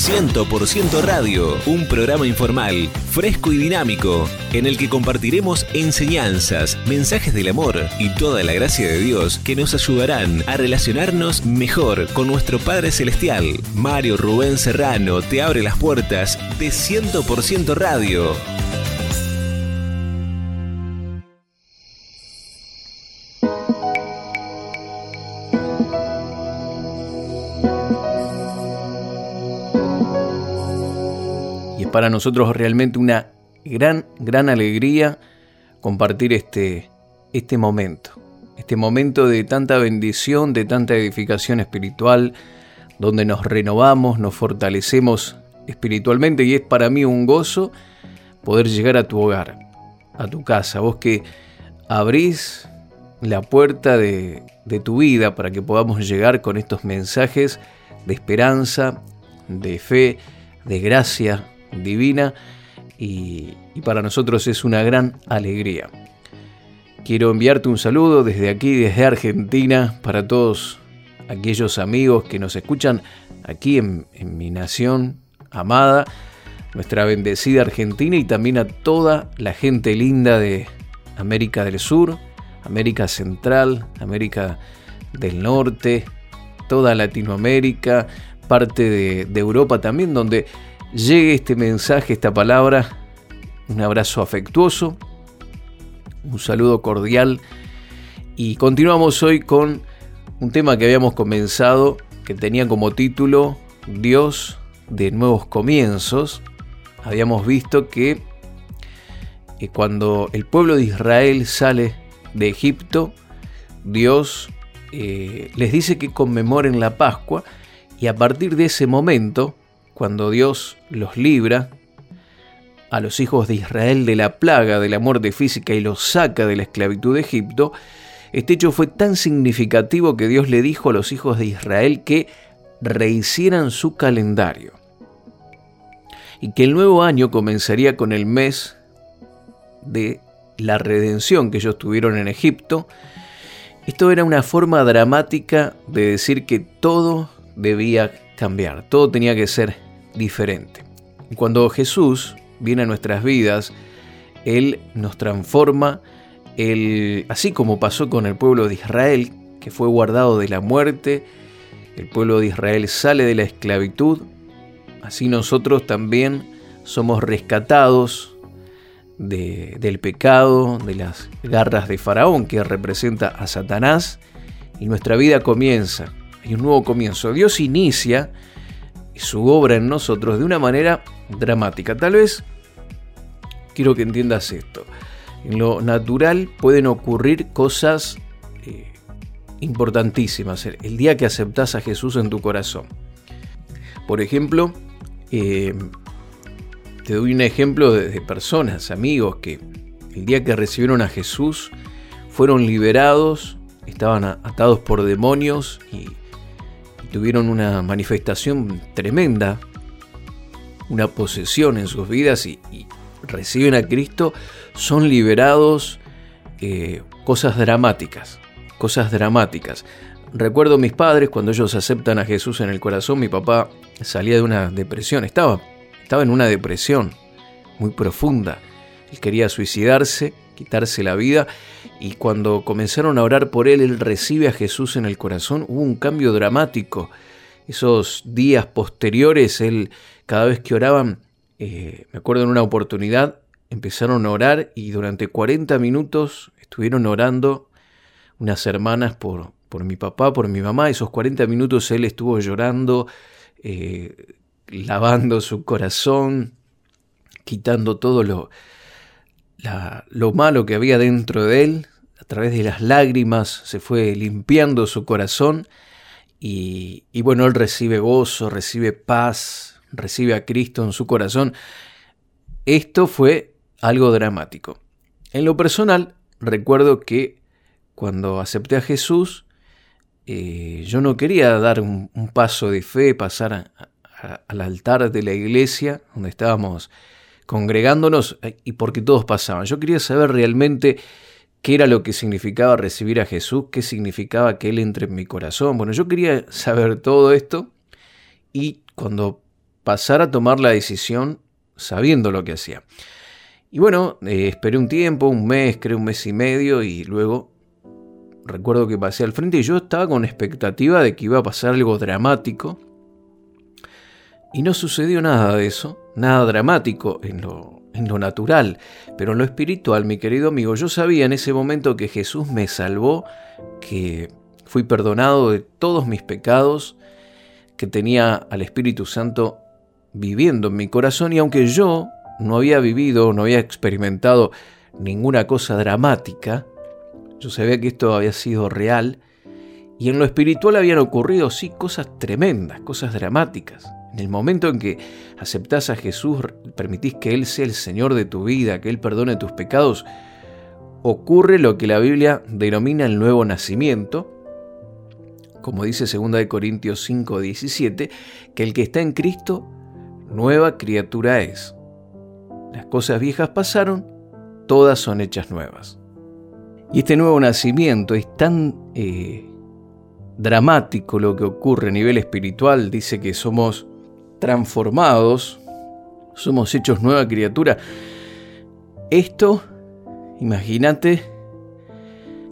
100% Radio, un programa informal, fresco y dinámico, en el que compartiremos enseñanzas, mensajes del amor y toda la gracia de Dios que nos ayudarán a relacionarnos mejor con nuestro Padre Celestial. Mario Rubén Serrano te abre las puertas de 100% Radio. Para nosotros realmente una gran, gran alegría compartir este, este momento. Este momento de tanta bendición, de tanta edificación espiritual, donde nos renovamos, nos fortalecemos espiritualmente y es para mí un gozo poder llegar a tu hogar, a tu casa. Vos que abrís la puerta de, de tu vida para que podamos llegar con estos mensajes de esperanza, de fe, de gracia, divina y, para nosotros es una gran alegría. Quiero enviarte un saludo desde aquí, desde Argentina, para todos aquellos amigos que nos escuchan aquí en, mi nación amada, nuestra bendecida Argentina y también a toda la gente linda de América del Sur, América Central, América del Norte, toda Latinoamérica, parte de Europa también, donde llegue este mensaje, esta palabra. Un abrazo afectuoso, un saludo cordial y continuamos hoy con un tema que habíamos comenzado que tenía como título Dios de nuevos comienzos. Habíamos visto que eh, cuando el pueblo de Israel sale de Egipto, Dios eh, les dice que conmemoren la Pascua y a partir de ese momento cuando Dios los libra a los hijos de Israel de la plaga de la muerte física y los saca de la esclavitud de Egipto, este hecho fue tan significativo que Dios le dijo a los hijos de Israel que rehicieran su calendario y que el nuevo año comenzaría con el mes de la redención que ellos tuvieron en Egipto. Esto era una forma dramática de decir que todo debía cambiar, todo tenía que ser diferente. Cuando Jesús viene a nuestras vidas, Él nos transforma, Él, así como pasó con el pueblo de Israel, que fue guardado de la muerte, el pueblo de Israel sale de la esclavitud, así nosotros también somos rescatados del pecado, de las garras de Faraón, que representa a Satanás, y nuestra vida comienza, hay un nuevo comienzo. Dios inicia su obra en nosotros de una manera dramática. Tal vez quiero que entiendas esto. En lo natural pueden ocurrir cosas eh, importantísimas el día que aceptas a Jesús en tu corazón. Por ejemplo, eh, te doy un ejemplo de, de personas, amigos, que el día que recibieron a Jesús fueron liberados, estaban atados por demonios y tuvieron una manifestación tremenda, una posesión en sus vidas y, reciben a Cristo, son liberados eh, cosas dramáticas, cosas dramáticas. Recuerdo mis padres cuando ellos aceptan a Jesús en el corazón, mi papá salía de una depresión, estaba, estaba en una depresión muy profunda. Él quería suicidarse, quitarse la vida y cuando comenzaron a orar por él, él recibe a Jesús en el corazón, hubo un cambio dramático. Esos días posteriores, él cada vez que oraban, eh, me acuerdo en una oportunidad, empezaron a orar y durante 40 minutos estuvieron orando unas hermanas por, por mi papá, por mi mamá. Esos 40 minutos él estuvo llorando, eh, lavando su corazón, quitando todo lo, lo malo que había dentro de él, a través de las lágrimas se fue limpiando su corazón y, bueno, él recibe gozo, recibe paz, recibe a Cristo en su corazón. Esto fue algo dramático. En lo personal, recuerdo que cuando acepté a Jesús, eh, yo no quería dar un, paso de fe, pasar al altar de la iglesia donde estábamos congregándonos eh, y porque todos pasaban. Yo quería saber realmente qué era lo que significaba recibir a Jesús, qué significaba que Él entre en mi corazón. Bueno, yo quería saber todo esto y cuando pasar a tomar la decisión sabiendo lo que hacía. Y bueno, eh, esperé un tiempo, un mes, creo un mes y medio, y luego recuerdo que pasé al frente y yo estaba con expectativa de que iba a pasar algo dramático. Y no sucedió nada de eso, nada dramático en lo, en lo natural, pero en lo espiritual, mi querido amigo, yo sabía en ese momento que Jesús me salvó, que fui perdonado de todos mis pecados, que tenía al Espíritu Santo viviendo en mi corazón. Y aunque yo no había vivido, no había experimentado ninguna cosa dramática, yo sabía que esto había sido real. Y en lo espiritual habían ocurrido, sí, cosas tremendas, cosas dramáticas. En el momento en que aceptás a Jesús, permitís que Él sea el Señor de tu vida, que Él perdone tus pecados, ocurre lo que la Biblia denomina el nuevo nacimiento, como dice 2 Corintios 5, 17, que el que está en Cristo, nueva criatura es. Las cosas viejas pasaron, todas son hechas nuevas. Y este nuevo nacimiento es tan eh, dramático lo que ocurre a nivel espiritual, dice que somos transformados, somos hechos nueva criatura. Esto, imagínate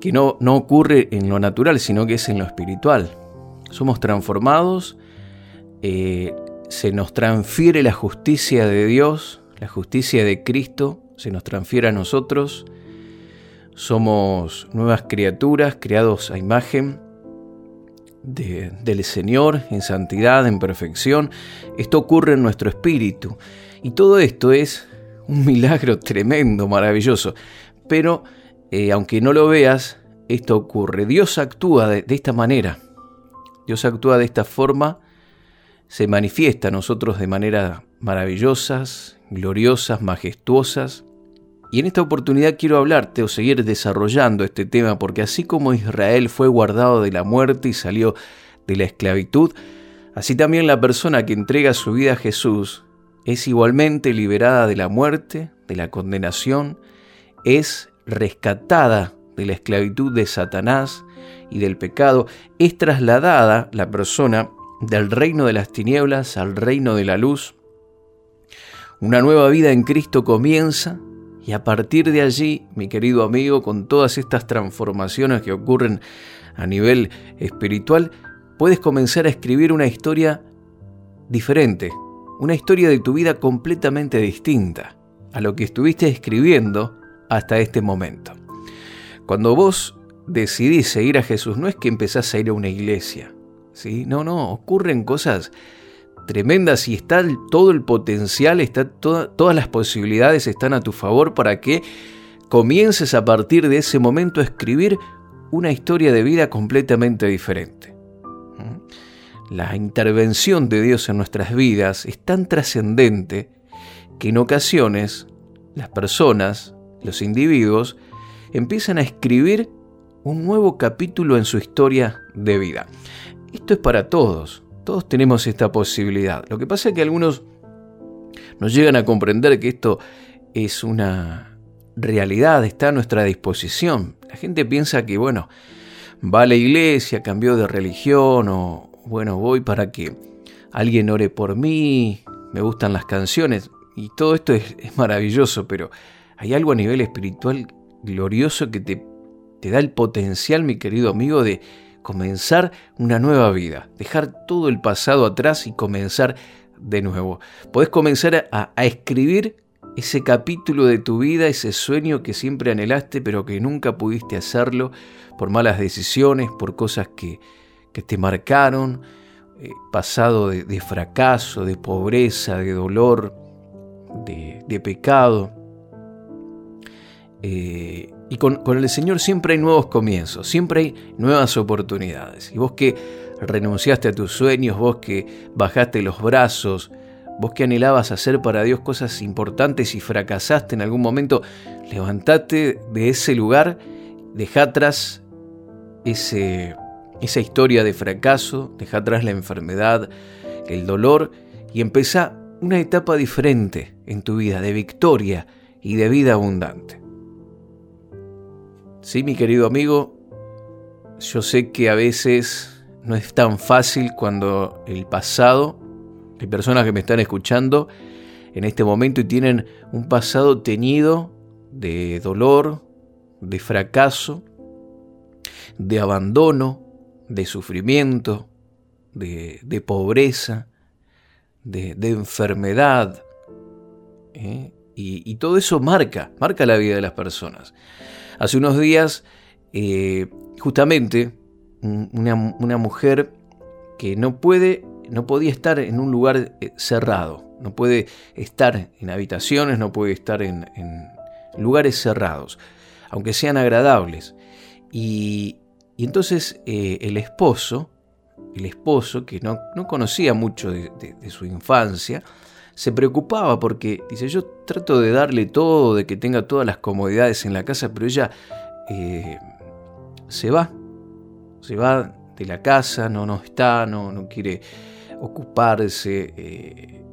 que no, no ocurre en lo natural, sino que es en lo espiritual. Somos transformados, eh, se nos transfiere la justicia de Dios, la justicia de Cristo se nos transfiere a nosotros. Somos nuevas criaturas creados a imagen del Señor en santidad, en perfección. Esto ocurre en nuestro espíritu. Y todo esto es un milagro tremendo, maravilloso. Pero eh, aunque no lo veas, esto ocurre. Dios actúa de esta manera. Dios actúa de esta forma, se manifiesta a nosotros de manera maravillosas, gloriosas, majestuosas. Y en esta oportunidad quiero hablarte o seguir desarrollando este tema porque así como Israel fue guardado de la muerte y salió de la esclavitud, así también la persona que entrega su vida a Jesús es igualmente liberada de la muerte, de la condenación, es rescatada de la esclavitud de Satanás y del pecado, es trasladada la persona del reino de las tinieblas al reino de la luz, una nueva vida en Cristo comienza y a partir de allí, mi querido amigo, con todas estas transformaciones que ocurren a nivel espiritual, puedes comenzar a escribir una historia diferente, una historia de tu vida completamente distinta a lo que estuviste escribiendo hasta este momento. Cuando vos decidís seguir a Jesús, no es que empezás a ir a una iglesia, ¿sí? No, no, ocurren cosas tremendas y está todo el potencial, está todas las posibilidades están a tu favor para que comiences a partir de ese momento a escribir una historia de vida completamente diferente. ¿Mm? La intervención de Dios en nuestras vidas es tan trascendente que en ocasiones las personas, los individuos, empiezan a escribir un nuevo capítulo en su historia de vida. Esto es para todos. Todos tenemos esta posibilidad. Lo que pasa es que algunos no llegan a comprender que esto es una realidad, está a nuestra disposición. La gente piensa que, bueno, va a la iglesia, cambió de religión o, bueno, voy para que alguien ore por mí, me gustan las canciones y todo esto es, maravilloso, pero hay algo a nivel espiritual glorioso que te, te da el potencial, mi querido amigo, de comenzar una nueva vida, dejar todo el pasado atrás y comenzar de nuevo. Podés comenzar a, escribir ese capítulo de tu vida, ese sueño que siempre anhelaste pero que nunca pudiste hacerlo por malas decisiones, por cosas que, te marcaron, eh, pasado de, fracaso, de pobreza, de dolor, de, pecado. Eh, y con, el Señor siempre hay nuevos comienzos, siempre hay nuevas oportunidades. Y vos que renunciaste a tus sueños, vos que bajaste los brazos, vos que anhelabas hacer para Dios cosas importantes y fracasaste en algún momento, levantate de ese lugar, deja atrás ese, esa historia de fracaso, deja atrás la enfermedad, el dolor y empieza una etapa diferente en tu vida, de victoria y de vida abundante. Sí, mi querido amigo, yo sé que a veces no es tan fácil cuando el pasado Hay personas que me están escuchando en este momento y tienen un pasado teñido de dolor, de fracaso, de abandono, de sufrimiento, de, pobreza, de, enfermedad. ¿eh? Y, todo eso marca, marca la vida de las personas. Hace unos días, eh, justamente, una, mujer que no puede, no podía estar en un lugar eh, cerrado, no puede estar en habitaciones, no puede estar en, lugares cerrados, aunque sean agradables. Y, entonces el esposo el esposo, que no, conocía mucho de, su infancia, se preocupaba porque dice, yo trato de darle todo, de que tenga todas las comodidades en la casa, pero ella eh, se va, se va de la casa, no, no está, no, no quiere ocuparse. Eh,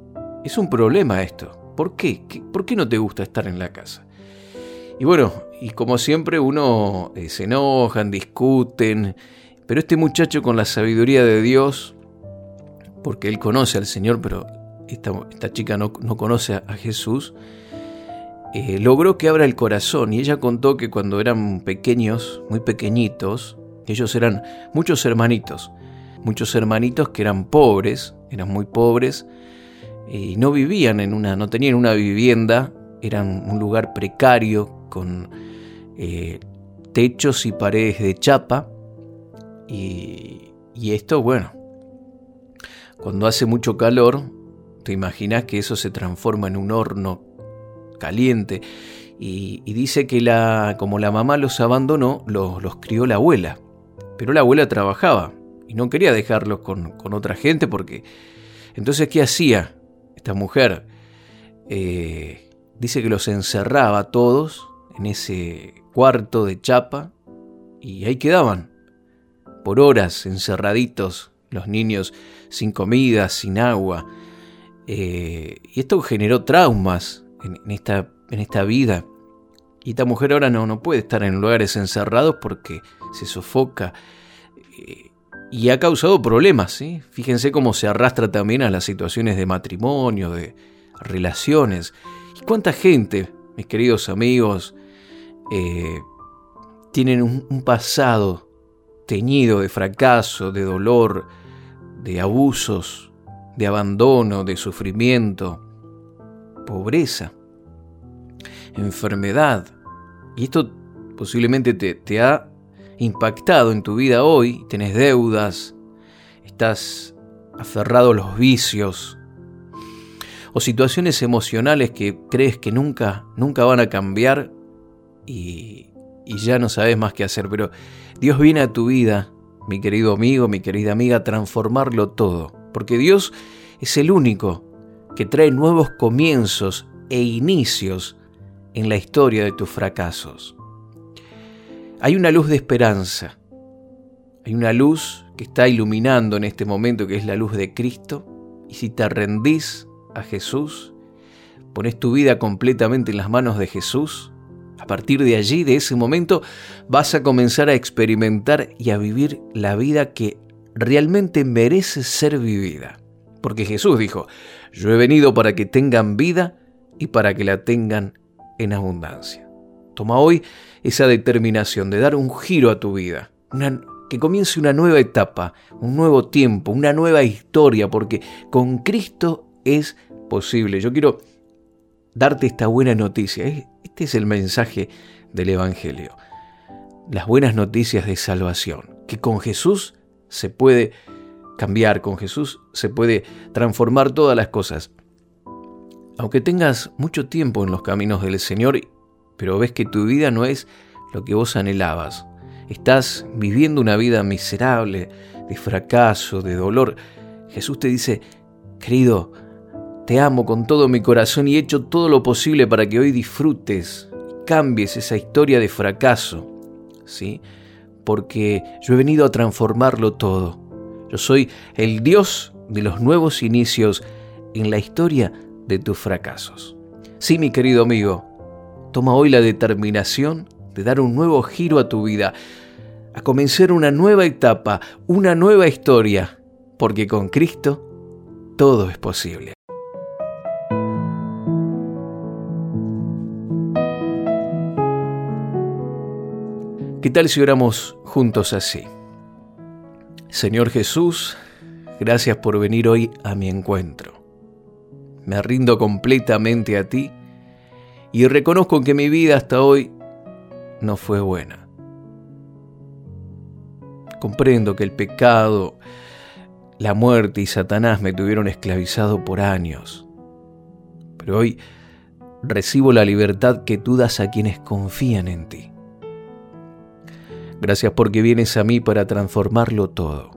es un problema esto. ¿Por qué? ¿Por qué no te gusta estar en la casa? Y bueno, y como siempre uno eh, se enojan, discuten, pero este muchacho con la sabiduría de Dios, porque él conoce al Señor, pero esta, chica no, conoce a, Jesús, eh, logró que abra el corazón y ella contó que cuando eran pequeños, muy pequeñitos, ellos eran muchos hermanitos, muchos hermanitos que eran pobres, eran muy pobres y no vivían en una, no tenían una vivienda, eran un lugar precario con eh, techos y paredes de chapa y, esto, bueno, cuando hace mucho calor, te imaginas que eso se transforma en un horno caliente. Y, dice que la, como la mamá los abandonó, los, los, crió la abuela. Pero la abuela trabajaba y no quería dejarlos con, otra gente porque... Entonces, ¿qué hacía esta mujer? Eh, dice que los encerraba todos en ese cuarto de chapa y ahí quedaban por horas encerraditos, los niños sin comida, sin agua. Eh, y esto generó traumas en, esta, en esta vida. Y esta mujer ahora no, no puede estar en lugares encerrados porque se sofoca. Eh, y ha causado problemas. Fíjense cómo se arrastra también a las situaciones de matrimonio, de relaciones. ¿Y cuánta gente, mis queridos amigos, eh, tienen un pasado teñido de fracaso, de dolor, de abusos, de abandono, de sufrimiento, pobreza, enfermedad. Y esto posiblemente te, ha impactado en tu vida hoy, tenés deudas, estás aferrado a los vicios, o situaciones emocionales que crees que nunca, nunca van a cambiar y, y ya no sabes más qué hacer, pero Dios viene a tu vida, mi querido amigo, mi querida amiga, a transformarlo todo, porque Dios es el único que trae nuevos comienzos e inicios en la historia de tus fracasos. Hay una luz de esperanza, hay una luz que está iluminando en este momento, que es la luz de Cristo, y si te rendís a Jesús, pones tu vida completamente en las manos de Jesús, a partir de allí, de ese momento, vas a comenzar a experimentar y a vivir la vida que realmente merece ser vivida. Porque Jesús dijo, yo he venido para que tengan vida y para que la tengan en abundancia. Toma hoy esa determinación de dar un giro a tu vida, que comience una nueva etapa, un nuevo tiempo, una nueva historia, porque con Cristo es posible. Yo quiero darte esta buena noticia. Este es el mensaje del Evangelio. Las buenas noticias de salvación, que con Jesús se puede cambiar, con Jesús se puede transformar todas las cosas. Aunque tengas mucho tiempo en los caminos del Señor, pero ves que tu vida no es lo que vos anhelabas, estás viviendo una vida miserable, de fracaso, de dolor, Jesús te dice, querido, te amo con todo mi corazón y he hecho todo lo posible para que hoy disfrutes cambies esa historia de fracaso, ¿sí? Porque yo he venido a transformarlo todo. Yo soy el Dios de los nuevos inicios en la historia de tus fracasos. Sí, mi querido amigo, toma hoy la determinación de dar un nuevo giro a tu vida, a comenzar una nueva etapa, una nueva historia, porque con Cristo todo es posible. ¿Qué tal si oramos juntos así? Señor Jesús, gracias por venir hoy a mi encuentro. Me rindo completamente a ti y reconozco que mi vida hasta hoy no fue buena. Comprendo que el pecado, la muerte y Satanás me tuvieron esclavizado por años. Pero hoy recibo la libertad que tú das a quienes confían en ti. Gracias porque vienes a mí para transformarlo todo.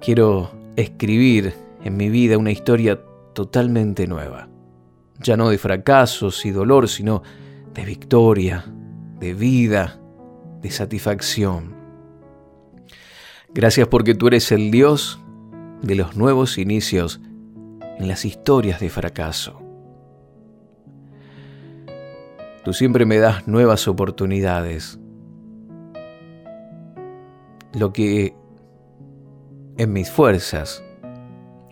Quiero escribir en mi vida una historia totalmente nueva. Ya no de fracasos y dolor, sino de victoria, de vida, de satisfacción. Gracias porque tú eres el Dios de los nuevos inicios en las historias de fracaso. Tú siempre me das nuevas oportunidades. Lo que en mis fuerzas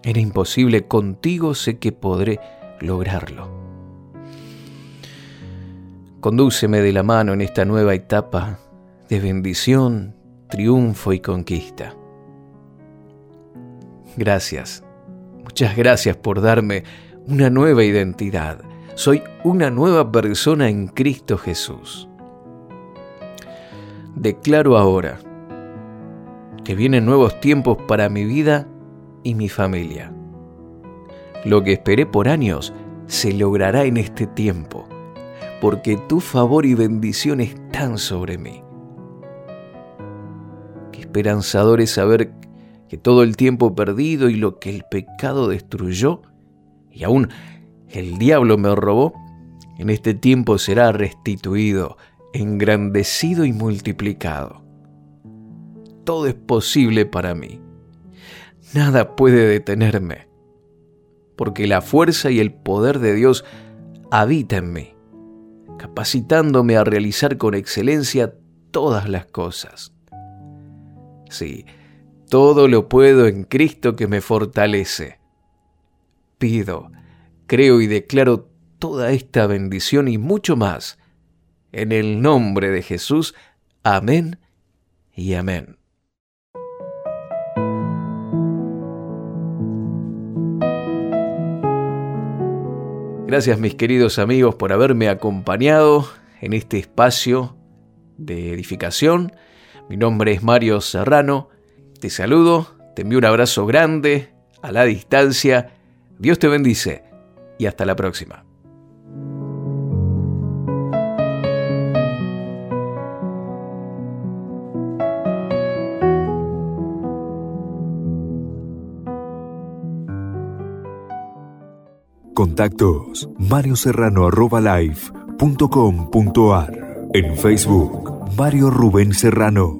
era imposible, contigo sé que podré lograrlo. Condúceme de la mano en esta nueva etapa de bendición, triunfo y conquista. Gracias, muchas gracias por darme una nueva identidad soy una nueva persona en Cristo Jesús. Declaro ahora que vienen nuevos tiempos para mi vida y mi familia. Lo que esperé por años se logrará en este tiempo, porque tu favor y bendición están sobre mí. Qué esperanzador es saber que todo el tiempo perdido y lo que el pecado destruyó, y aún el diablo me robó, en este tiempo será restituido, engrandecido y multiplicado. Todo es posible para mí. Nada puede detenerme, porque la fuerza y el poder de Dios habita en mí, capacitándome a realizar con excelencia todas las cosas. Sí, todo lo puedo en Cristo que me fortalece. Pido, creo y declaro toda esta bendición y mucho más. En el nombre de Jesús. Amén y amén. Gracias mis queridos amigos por haberme acompañado en este espacio de edificación. Mi nombre es Mario Serrano. Te saludo, te envío un abrazo grande a la distancia. Dios te bendice y hasta la próxima. Contactos Mario Serrano En Facebook Mario Rubén Serrano.